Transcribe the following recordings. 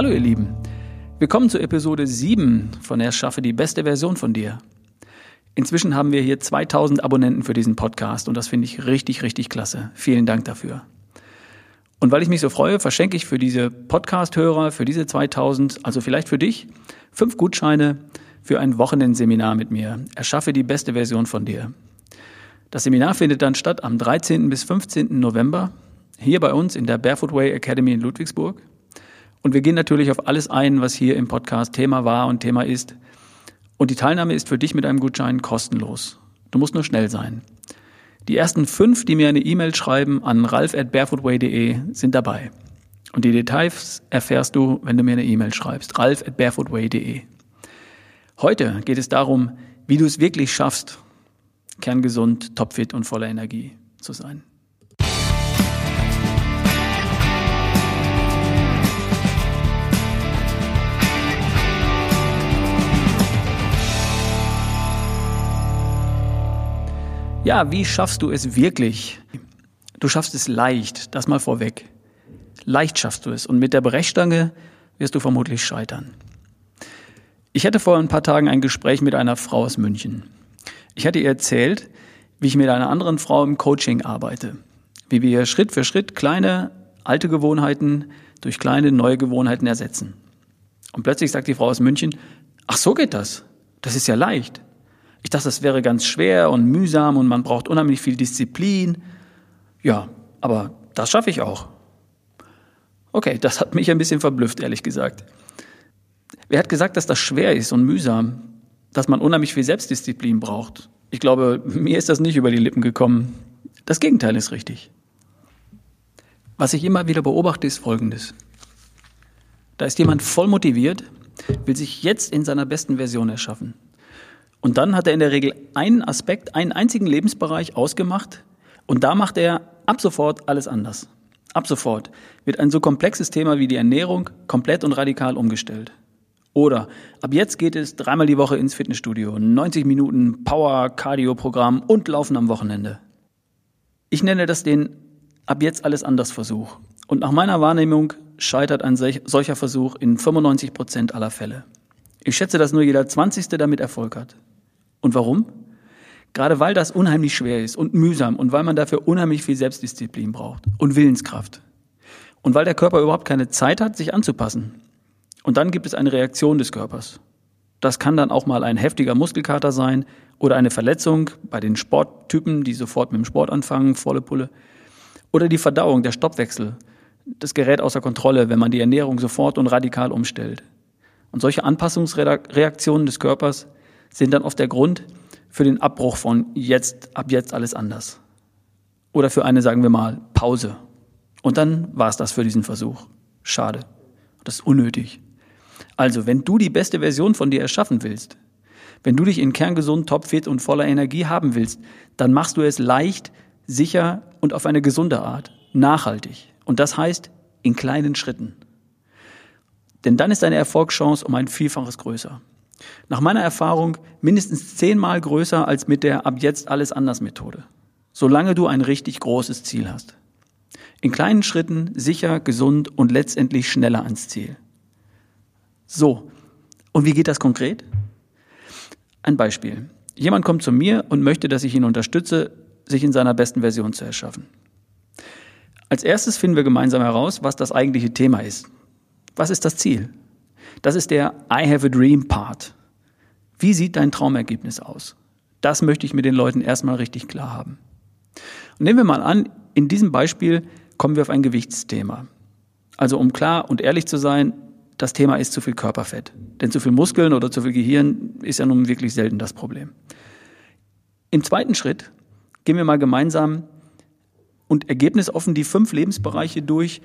Hallo ihr Lieben, willkommen zur Episode 7 von Erschaffe die beste Version von dir. Inzwischen haben wir hier 2000 Abonnenten für diesen Podcast und das finde ich richtig, richtig klasse. Vielen Dank dafür. Und weil ich mich so freue, verschenke ich für diese Podcast-Hörer, für diese 2000, also vielleicht für dich, fünf Gutscheine für ein Wochenendseminar mit mir. Erschaffe die beste Version von dir. Das Seminar findet dann statt am 13. bis 15. November hier bei uns in der Barefoot Way Academy in Ludwigsburg. Und wir gehen natürlich auf alles ein, was hier im Podcast Thema war und Thema ist. Und die Teilnahme ist für dich mit einem Gutschein kostenlos. Du musst nur schnell sein. Die ersten fünf, die mir eine E-Mail schreiben an ralf at barefootway.de, sind dabei. Und die Details erfährst du, wenn du mir eine E-Mail schreibst. ralf at barefootway.de. Heute geht es darum, wie du es wirklich schaffst, kerngesund, topfit und voller Energie zu sein. Ja, wie schaffst du es wirklich? Du schaffst es leicht, das mal vorweg. Leicht schaffst du es und mit der Brechstange wirst du vermutlich scheitern. Ich hatte vor ein paar Tagen ein Gespräch mit einer Frau aus München. Ich hatte ihr erzählt, wie ich mit einer anderen Frau im Coaching arbeite, wie wir Schritt für Schritt kleine alte Gewohnheiten durch kleine neue Gewohnheiten ersetzen. Und plötzlich sagt die Frau aus München, ach so geht das. Das ist ja leicht. Ich dachte, das wäre ganz schwer und mühsam und man braucht unheimlich viel Disziplin. Ja, aber das schaffe ich auch. Okay, das hat mich ein bisschen verblüfft, ehrlich gesagt. Wer hat gesagt, dass das schwer ist und mühsam, dass man unheimlich viel Selbstdisziplin braucht? Ich glaube, mir ist das nicht über die Lippen gekommen. Das Gegenteil ist richtig. Was ich immer wieder beobachte, ist Folgendes. Da ist jemand voll motiviert, will sich jetzt in seiner besten Version erschaffen. Und dann hat er in der Regel einen Aspekt, einen einzigen Lebensbereich ausgemacht und da macht er ab sofort alles anders. Ab sofort wird ein so komplexes Thema wie die Ernährung komplett und radikal umgestellt. Oder ab jetzt geht es dreimal die Woche ins Fitnessstudio, 90 Minuten Power-Cardio-Programm und Laufen am Wochenende. Ich nenne das den ab jetzt alles anders Versuch. Und nach meiner Wahrnehmung scheitert ein solcher Versuch in 95 Prozent aller Fälle. Ich schätze, dass nur jeder Zwanzigste damit Erfolg hat. Und warum? Gerade weil das unheimlich schwer ist und mühsam und weil man dafür unheimlich viel Selbstdisziplin braucht und Willenskraft. Und weil der Körper überhaupt keine Zeit hat, sich anzupassen. Und dann gibt es eine Reaktion des Körpers. Das kann dann auch mal ein heftiger Muskelkater sein oder eine Verletzung bei den Sporttypen, die sofort mit dem Sport anfangen, volle Pulle. Oder die Verdauung, der Stoppwechsel. Das gerät außer Kontrolle, wenn man die Ernährung sofort und radikal umstellt. Und solche Anpassungsreaktionen des Körpers sind dann oft der Grund für den Abbruch von jetzt, ab jetzt alles anders. Oder für eine, sagen wir mal, Pause. Und dann war es das für diesen Versuch. Schade. Das ist unnötig. Also, wenn du die beste Version von dir erschaffen willst, wenn du dich in kerngesund, topfit und voller Energie haben willst, dann machst du es leicht, sicher und auf eine gesunde Art, nachhaltig. Und das heißt in kleinen Schritten. Denn dann ist deine Erfolgschance um ein Vielfaches größer. Nach meiner Erfahrung mindestens zehnmal größer als mit der ab jetzt alles anders Methode. Solange du ein richtig großes Ziel hast. In kleinen Schritten sicher, gesund und letztendlich schneller ans Ziel. So. Und wie geht das konkret? Ein Beispiel. Jemand kommt zu mir und möchte, dass ich ihn unterstütze, sich in seiner besten Version zu erschaffen. Als erstes finden wir gemeinsam heraus, was das eigentliche Thema ist. Was ist das Ziel? Das ist der I have a dream Part. Wie sieht dein Traumergebnis aus? Das möchte ich mit den Leuten erstmal richtig klar haben. Und nehmen wir mal an, in diesem Beispiel kommen wir auf ein Gewichtsthema. Also um klar und ehrlich zu sein, das Thema ist zu viel Körperfett. Denn zu viel Muskeln oder zu viel Gehirn ist ja nun wirklich selten das Problem. Im zweiten Schritt gehen wir mal gemeinsam und ergebnisoffen die fünf Lebensbereiche durch,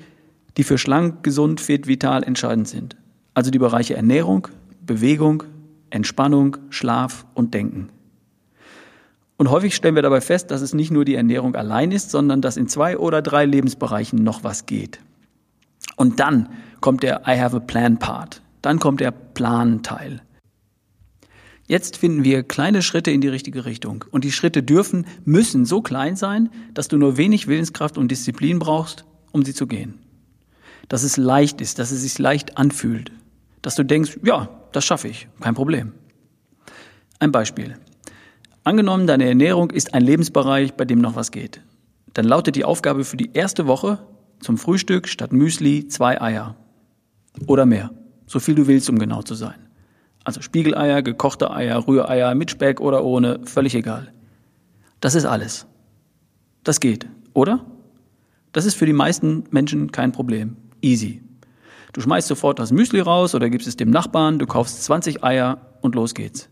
die für schlank, gesund, fit, vital entscheidend sind. Also die Bereiche Ernährung, Bewegung, Entspannung, Schlaf und Denken. Und häufig stellen wir dabei fest, dass es nicht nur die Ernährung allein ist, sondern dass in zwei oder drei Lebensbereichen noch was geht. Und dann kommt der I have a plan Part. Dann kommt der Plan-Teil. Jetzt finden wir kleine Schritte in die richtige Richtung. Und die Schritte dürfen, müssen so klein sein, dass du nur wenig Willenskraft und Disziplin brauchst, um sie zu gehen. Dass es leicht ist, dass es sich leicht anfühlt. Dass du denkst, ja, das schaffe ich, kein Problem. Ein Beispiel. Angenommen, deine Ernährung ist ein Lebensbereich, bei dem noch was geht. Dann lautet die Aufgabe für die erste Woche zum Frühstück statt Müsli zwei Eier. Oder mehr. So viel du willst, um genau zu sein. Also Spiegeleier, gekochte Eier, Rühreier, mit Speck oder ohne, völlig egal. Das ist alles. Das geht, oder? Das ist für die meisten Menschen kein Problem. Easy. Du schmeißt sofort das Müsli raus oder gibst es dem Nachbarn, du kaufst 20 Eier und los geht's.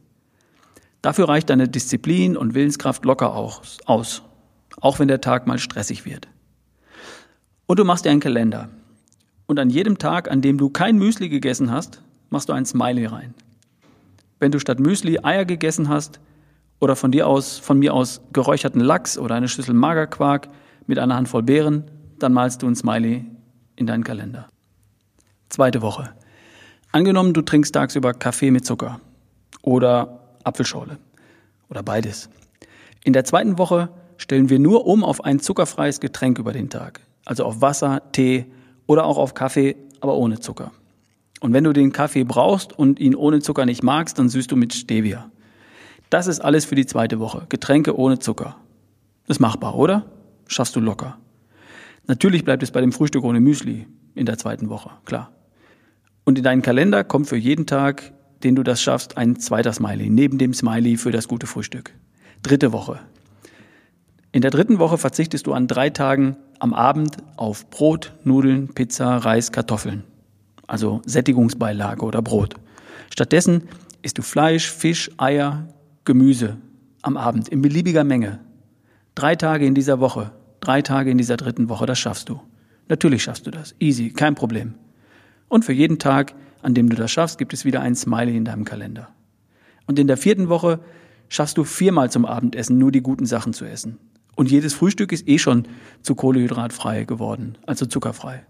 Dafür reicht deine Disziplin und Willenskraft locker auch aus, auch wenn der Tag mal stressig wird. Und du machst dir einen Kalender. Und an jedem Tag, an dem du kein Müsli gegessen hast, machst du ein Smiley rein. Wenn du statt Müsli Eier gegessen hast oder von dir aus, von mir aus geräucherten Lachs oder eine Schüssel Magerquark mit einer Handvoll Beeren, dann malst du ein Smiley in deinen Kalender. Zweite Woche. Angenommen, du trinkst tagsüber Kaffee mit Zucker oder Apfelschorle oder beides. In der zweiten Woche stellen wir nur um auf ein zuckerfreies Getränk über den Tag, also auf Wasser, Tee oder auch auf Kaffee, aber ohne Zucker. Und wenn du den Kaffee brauchst und ihn ohne Zucker nicht magst, dann süßt du mit Stevia. Das ist alles für die zweite Woche. Getränke ohne Zucker. ist machbar, oder? Schaffst du locker. Natürlich bleibt es bei dem Frühstück ohne Müsli in der zweiten Woche, klar. Und in deinen Kalender kommt für jeden Tag, den du das schaffst, ein zweiter Smiley, neben dem Smiley für das gute Frühstück. Dritte Woche. In der dritten Woche verzichtest du an drei Tagen am Abend auf Brot, Nudeln, Pizza, Reis, Kartoffeln also Sättigungsbeilage oder Brot. Stattdessen isst du Fleisch, Fisch, Eier, Gemüse am Abend in beliebiger Menge. Drei Tage in dieser Woche, drei Tage in dieser dritten Woche, das schaffst du. Natürlich schaffst du das. Easy, kein Problem. Und für jeden Tag, an dem du das schaffst, gibt es wieder ein Smiley in deinem Kalender. Und in der vierten Woche schaffst du viermal zum Abendessen nur die guten Sachen zu essen. Und jedes Frühstück ist eh schon zu kohlehydratfrei geworden, also zuckerfrei.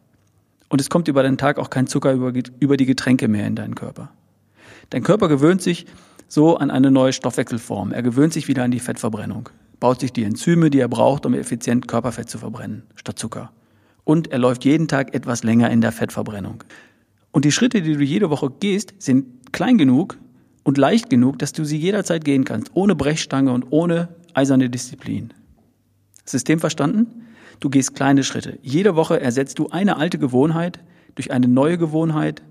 Und es kommt über den Tag auch kein Zucker über, über die Getränke mehr in deinen Körper. Dein Körper gewöhnt sich so an eine neue Stoffwechselform. Er gewöhnt sich wieder an die Fettverbrennung, baut sich die Enzyme, die er braucht, um effizient Körperfett zu verbrennen, statt Zucker. Und er läuft jeden Tag etwas länger in der Fettverbrennung. Und die Schritte, die du jede Woche gehst, sind klein genug und leicht genug, dass du sie jederzeit gehen kannst, ohne Brechstange und ohne eiserne Disziplin. System verstanden? Du gehst kleine Schritte. Jede Woche ersetzt du eine alte Gewohnheit durch eine neue Gewohnheit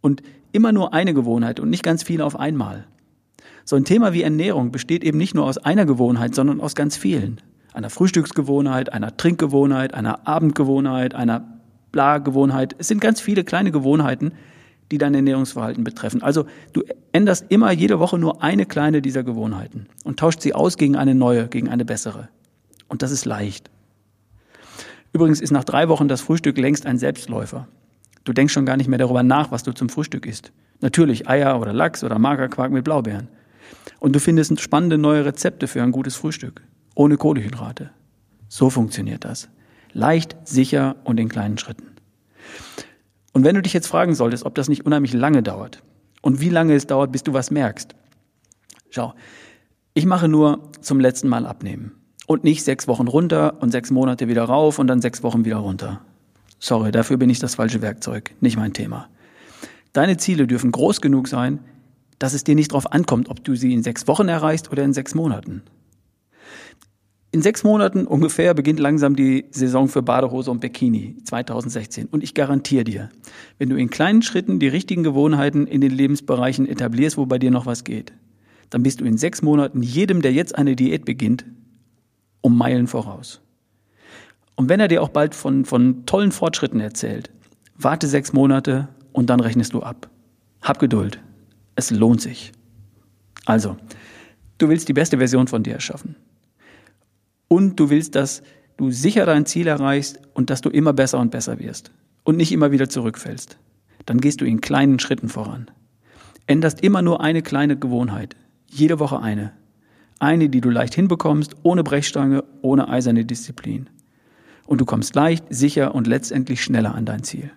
und immer nur eine Gewohnheit und nicht ganz viele auf einmal. So ein Thema wie Ernährung besteht eben nicht nur aus einer Gewohnheit, sondern aus ganz vielen. Einer Frühstücksgewohnheit, einer Trinkgewohnheit, einer Abendgewohnheit, einer Bla-Gewohnheit. Es sind ganz viele kleine Gewohnheiten, die dein Ernährungsverhalten betreffen. Also du änderst immer jede Woche nur eine kleine dieser Gewohnheiten und tauscht sie aus gegen eine neue, gegen eine bessere. Und das ist leicht. Übrigens ist nach drei Wochen das Frühstück längst ein Selbstläufer. Du denkst schon gar nicht mehr darüber nach, was du zum Frühstück isst. Natürlich Eier oder Lachs oder Magerquark mit Blaubeeren. Und du findest spannende neue Rezepte für ein gutes Frühstück. Ohne Kohlehydrate. So funktioniert das. Leicht, sicher und in kleinen Schritten. Und wenn du dich jetzt fragen solltest, ob das nicht unheimlich lange dauert und wie lange es dauert, bis du was merkst. Schau, ich mache nur zum letzten Mal abnehmen. Und nicht sechs Wochen runter und sechs Monate wieder rauf und dann sechs Wochen wieder runter. Sorry, dafür bin ich das falsche Werkzeug, nicht mein Thema. Deine Ziele dürfen groß genug sein, dass es dir nicht darauf ankommt, ob du sie in sechs Wochen erreichst oder in sechs Monaten. In sechs Monaten ungefähr beginnt langsam die Saison für Badehose und Bikini 2016. Und ich garantiere dir, wenn du in kleinen Schritten die richtigen Gewohnheiten in den Lebensbereichen etablierst, wo bei dir noch was geht, dann bist du in sechs Monaten jedem, der jetzt eine Diät beginnt, um Meilen voraus. Und wenn er dir auch bald von, von tollen Fortschritten erzählt, warte sechs Monate und dann rechnest du ab. Hab Geduld. Es lohnt sich. Also, du willst die beste Version von dir erschaffen. Und du willst, dass du sicher dein Ziel erreichst und dass du immer besser und besser wirst und nicht immer wieder zurückfällst. Dann gehst du in kleinen Schritten voran. Änderst immer nur eine kleine Gewohnheit. Jede Woche eine. Eine, die du leicht hinbekommst, ohne Brechstange, ohne eiserne Disziplin. Und du kommst leicht, sicher und letztendlich schneller an dein Ziel.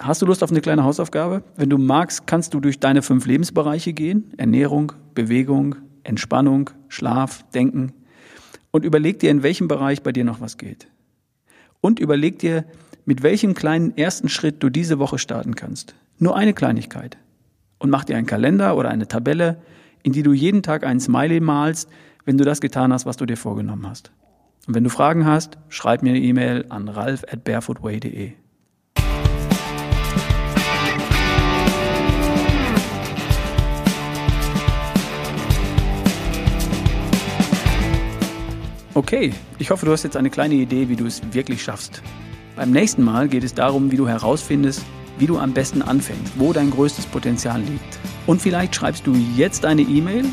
Hast du Lust auf eine kleine Hausaufgabe? Wenn du magst, kannst du durch deine fünf Lebensbereiche gehen. Ernährung, Bewegung, Entspannung, Schlaf, Denken. Und überleg dir, in welchem Bereich bei dir noch was geht. Und überleg dir, mit welchem kleinen ersten Schritt du diese Woche starten kannst. Nur eine Kleinigkeit. Und mach dir einen Kalender oder eine Tabelle, in die du jeden Tag einen Smiley malst, wenn du das getan hast, was du dir vorgenommen hast. Und wenn du Fragen hast, schreib mir eine E-Mail an ralf at barefootway.de. Okay, ich hoffe, du hast jetzt eine kleine Idee, wie du es wirklich schaffst. Beim nächsten Mal geht es darum, wie du herausfindest, wie du am besten anfängst, wo dein größtes Potenzial liegt. Und vielleicht schreibst du jetzt eine E-Mail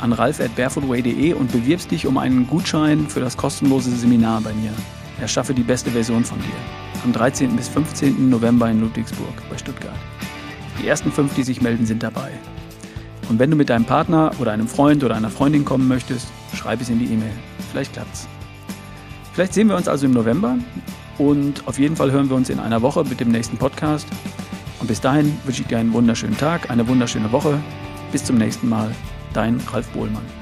an ralf.barefootway.de und bewirbst dich um einen Gutschein für das kostenlose Seminar bei mir. Erschaffe die beste Version von dir. Am 13. bis 15. November in Ludwigsburg bei Stuttgart. Die ersten fünf, die sich melden, sind dabei. Und wenn du mit deinem Partner oder einem Freund oder einer Freundin kommen möchtest, schreib es in die E-Mail. Vielleicht klappt's. Vielleicht sehen wir uns also im November und auf jeden Fall hören wir uns in einer Woche mit dem nächsten Podcast. Und bis dahin wünsche ich dir einen wunderschönen Tag, eine wunderschöne Woche. Bis zum nächsten Mal. Dein Ralf Bohlmann.